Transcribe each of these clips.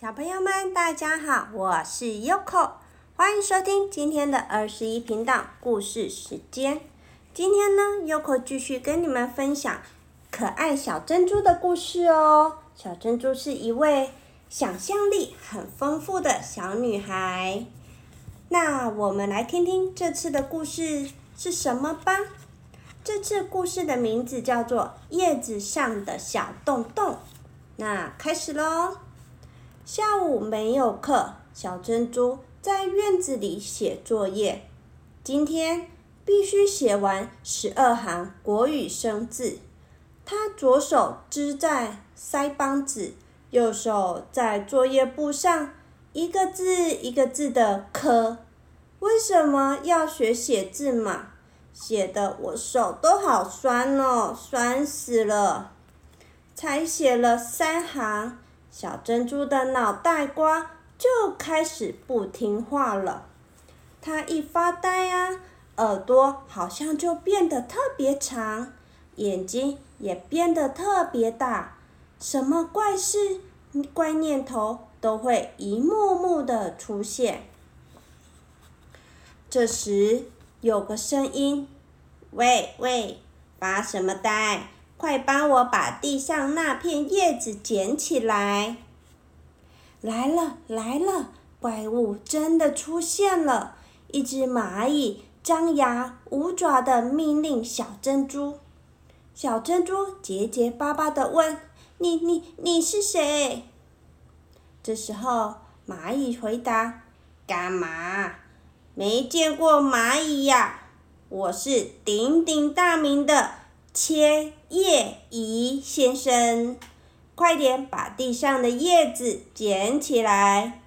小朋友们，大家好，我是 Yoko，欢迎收听今天的二十一频道故事时间。今天呢，Yoko 继续跟你们分享可爱小珍珠的故事哦。小珍珠是一位想象力很丰富的小女孩。那我们来听听这次的故事是什么吧。这次故事的名字叫做《叶子上的小洞洞》。那开始喽。下午没有课，小珍珠在院子里写作业。今天必须写完十二行国语生字。她左手支在腮帮子，右手在作业簿上一个字一个字的刻。为什么要学写字嘛？写的我手都好酸哦，酸死了。才写了三行。小珍珠的脑袋瓜就开始不听话了。它一发呆啊，耳朵好像就变得特别长，眼睛也变得特别大，什么怪事、怪念头都会一幕幕的出现。这时有个声音：“喂喂，发什么呆？”快帮我把地上那片叶子捡起来！来了来了，怪物真的出现了！一只蚂蚁张牙舞爪的命令小珍珠。小珍珠结结巴巴的问：“你你你是谁？”这时候蚂蚁回答：“干嘛？没见过蚂蚁呀？我是鼎鼎大名的。”切叶蚁先生，快点把地上的叶子捡起来！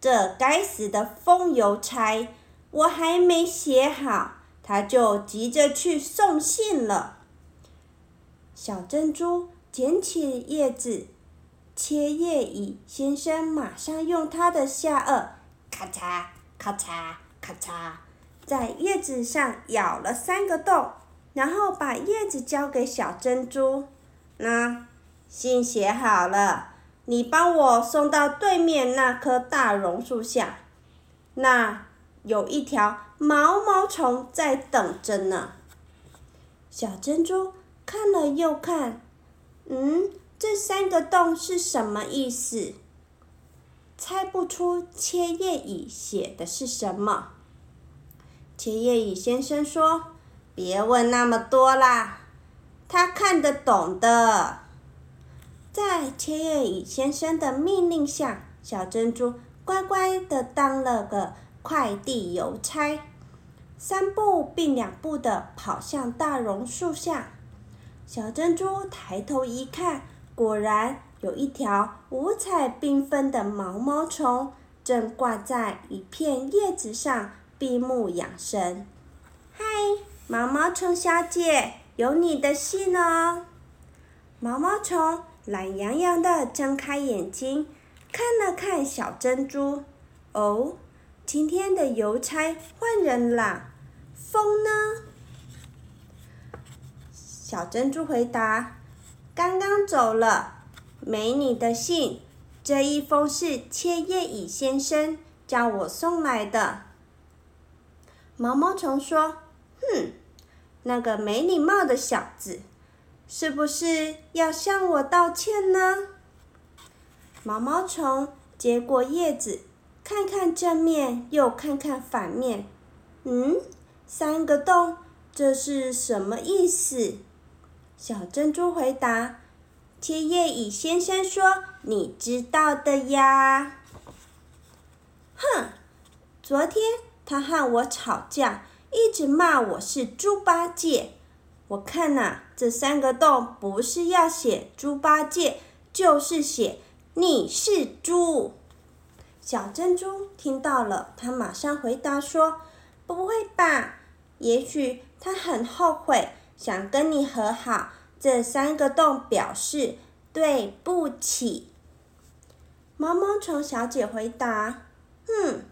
这该死的风邮差，我还没写好，他就急着去送信了。小珍珠捡起叶子，切叶蚁先生马上用他的下颚咔嚓咔嚓咔嚓，在叶子上咬了三个洞。然后把叶子交给小珍珠，那信写好了，你帮我送到对面那棵大榕树下，那有一条毛毛虫在等着呢。小珍珠看了又看，嗯，这三个洞是什么意思？猜不出切叶蚁写的是什么。切叶蚁先生说。别问那么多啦，他看得懂的。在千叶蚁先生的命令下，小珍珠乖乖的当了个快递邮差，三步并两步的跑向大榕树下。小珍珠抬头一看，果然有一条五彩缤纷的毛毛虫正挂在一片叶子上闭目养神。嗨！毛毛虫小姐，有你的信哦。毛毛虫懒洋洋的睁开眼睛，看了看小珍珠。哦，今天的邮差换人啦。风呢？小珍珠回答：“刚刚走了，没你的信。这一封是切叶蚁先生叫我送来的。”毛毛虫说。哼，那个没礼貌的小子，是不是要向我道歉呢？毛毛虫接过叶子，看看正面，又看看反面。嗯，三个洞，这是什么意思？小珍珠回答：“切叶蚁先生说，你知道的呀。”哼，昨天他和我吵架。一直骂我是猪八戒，我看呐，这三个洞不是要写猪八戒，就是写你是猪。小珍珠听到了，她马上回答说：“不会吧？也许他很后悔，想跟你和好。这三个洞表示对不起。”毛毛虫小姐回答：“哼。”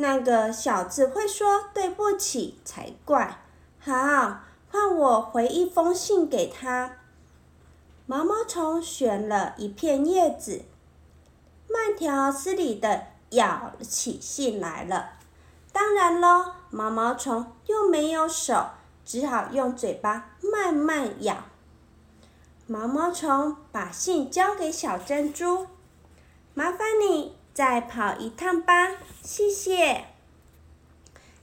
那个小子会说对不起才怪。好，换我回一封信给他。毛毛虫选了一片叶子，慢条斯理的咬起信来了。当然喽，毛毛虫又没有手，只好用嘴巴慢慢咬。毛毛虫把信交给小珍珠，麻烦你再跑一趟吧，谢谢。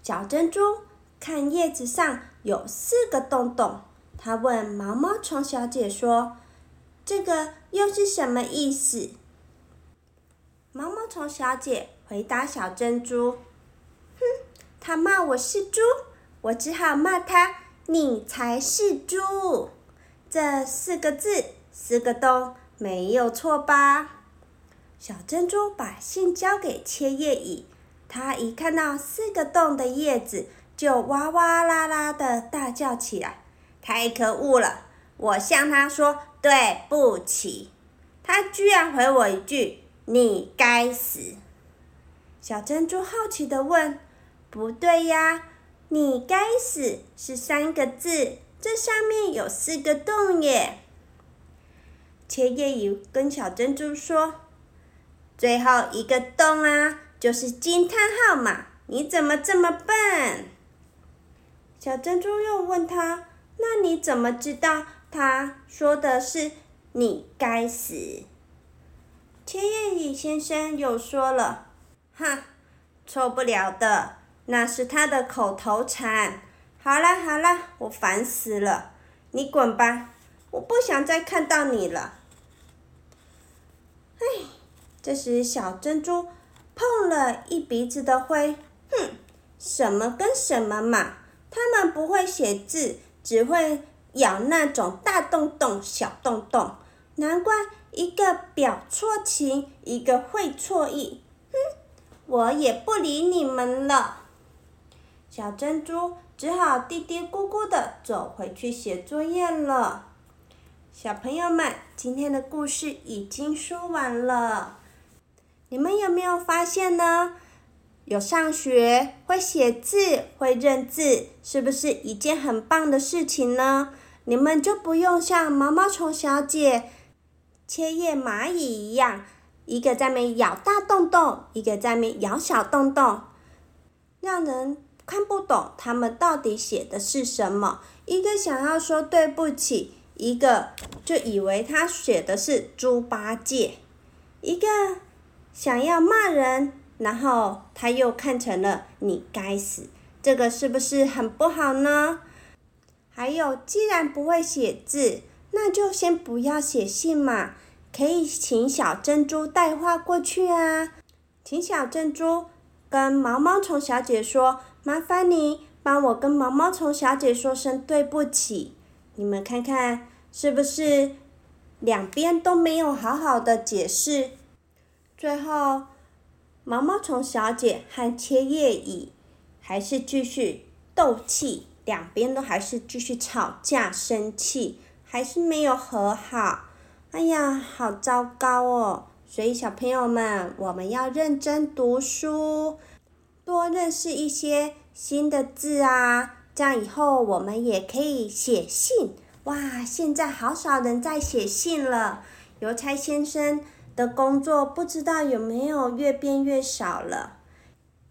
小珍珠看叶子上有四个洞洞，它问毛毛虫小姐说：“这个又是什么意思？”毛毛虫小姐回答小珍珠。哼他骂我是猪，我只好骂他，你才是猪。这四个字，四个洞，没有错吧？小珍珠把信交给切叶蚁，它一看到四个洞的叶子，就哇哇啦啦的大叫起来。太可恶了！我向他说对不起，他居然回我一句：“你该死！”小珍珠好奇的问。不对呀，你该死是三个字，这上面有四个洞耶。切叶蚁跟小珍珠说：“最后一个洞啊，就是惊叹号嘛！你怎么这么笨？”小珍珠又问他：“那你怎么知道他说的是你该死？”千叶蚁先生又说了：“哼，错不了的。”那是他的口头禅。好了好了，我烦死了，你滚吧！我不想再看到你了。唉，这时小珍珠碰了一鼻子的灰，哼，什么跟什么嘛！他们不会写字，只会咬那种大洞洞、小洞洞。难怪一个表错情，一个会错意。哼，我也不理你们了。小珍珠只好嘀嘀咕咕的走回去写作业了。小朋友们，今天的故事已经说完了。你们有没有发现呢？有上学，会写字，会认字，是不是一件很棒的事情呢？你们就不用像毛毛虫小姐、切叶蚂蚁一样，一个在面咬大洞洞，一个在面咬小洞洞，让人。看不懂他们到底写的是什么，一个想要说对不起，一个就以为他写的是猪八戒，一个想要骂人，然后他又看成了你该死，这个是不是很不好呢？还有，既然不会写字，那就先不要写信嘛，可以请小珍珠带话过去啊，请小珍珠跟毛毛虫小姐说。麻烦你帮我跟毛毛虫小姐说声对不起。你们看看是不是两边都没有好好的解释？最后，毛毛虫小姐和切叶蚁还是继续斗气，两边都还是继续吵架、生气，还是没有和好。哎呀，好糟糕哦！所以小朋友们，我们要认真读书。多认识一些新的字啊，这样以后我们也可以写信。哇，现在好少人在写信了。邮差先生的工作不知道有没有越变越少了。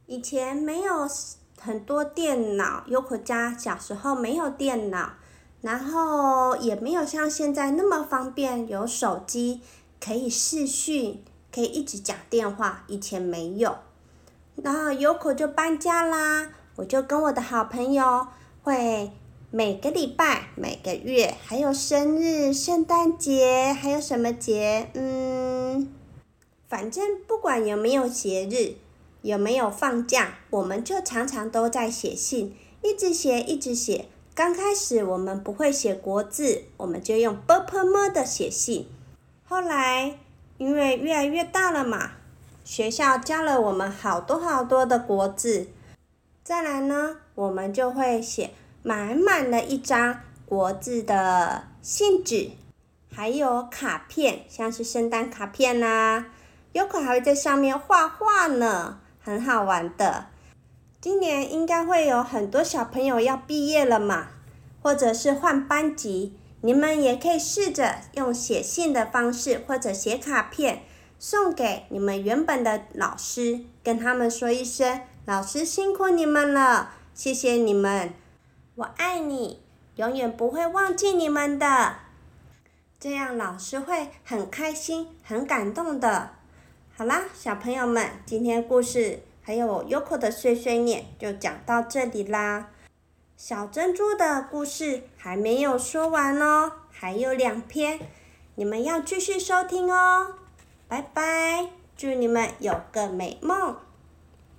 以前没有很多电脑，优可家小时候没有电脑，然后也没有像现在那么方便，有手机可以视讯，可以一直讲电话。以前没有。然后优可就搬家啦，我就跟我的好朋友会每个礼拜、每个月，还有生日、圣诞节，还有什么节？嗯，反正不管有没有节日，有没有放假，我们就常常都在写信，一直写，一直写。刚开始我们不会写国字，我们就用 “b p m” 的写信。后来因为越来越大了嘛。学校教了我们好多好多的国字，再来呢，我们就会写满满的一张国字的信纸，还有卡片，像是圣诞卡片呐，有可还会在上面画画呢，很好玩的。今年应该会有很多小朋友要毕业了嘛，或者是换班级，你们也可以试着用写信的方式，或者写卡片。送给你们原本的老师，跟他们说一声：“老师辛苦你们了，谢谢你们，我爱你，永远不会忘记你们的。”这样老师会很开心、很感动的。好啦，小朋友们，今天故事还有 Yoko 的碎碎念就讲到这里啦。小珍珠的故事还没有说完哦，还有两篇，你们要继续收听哦。拜拜，祝你们有个美梦。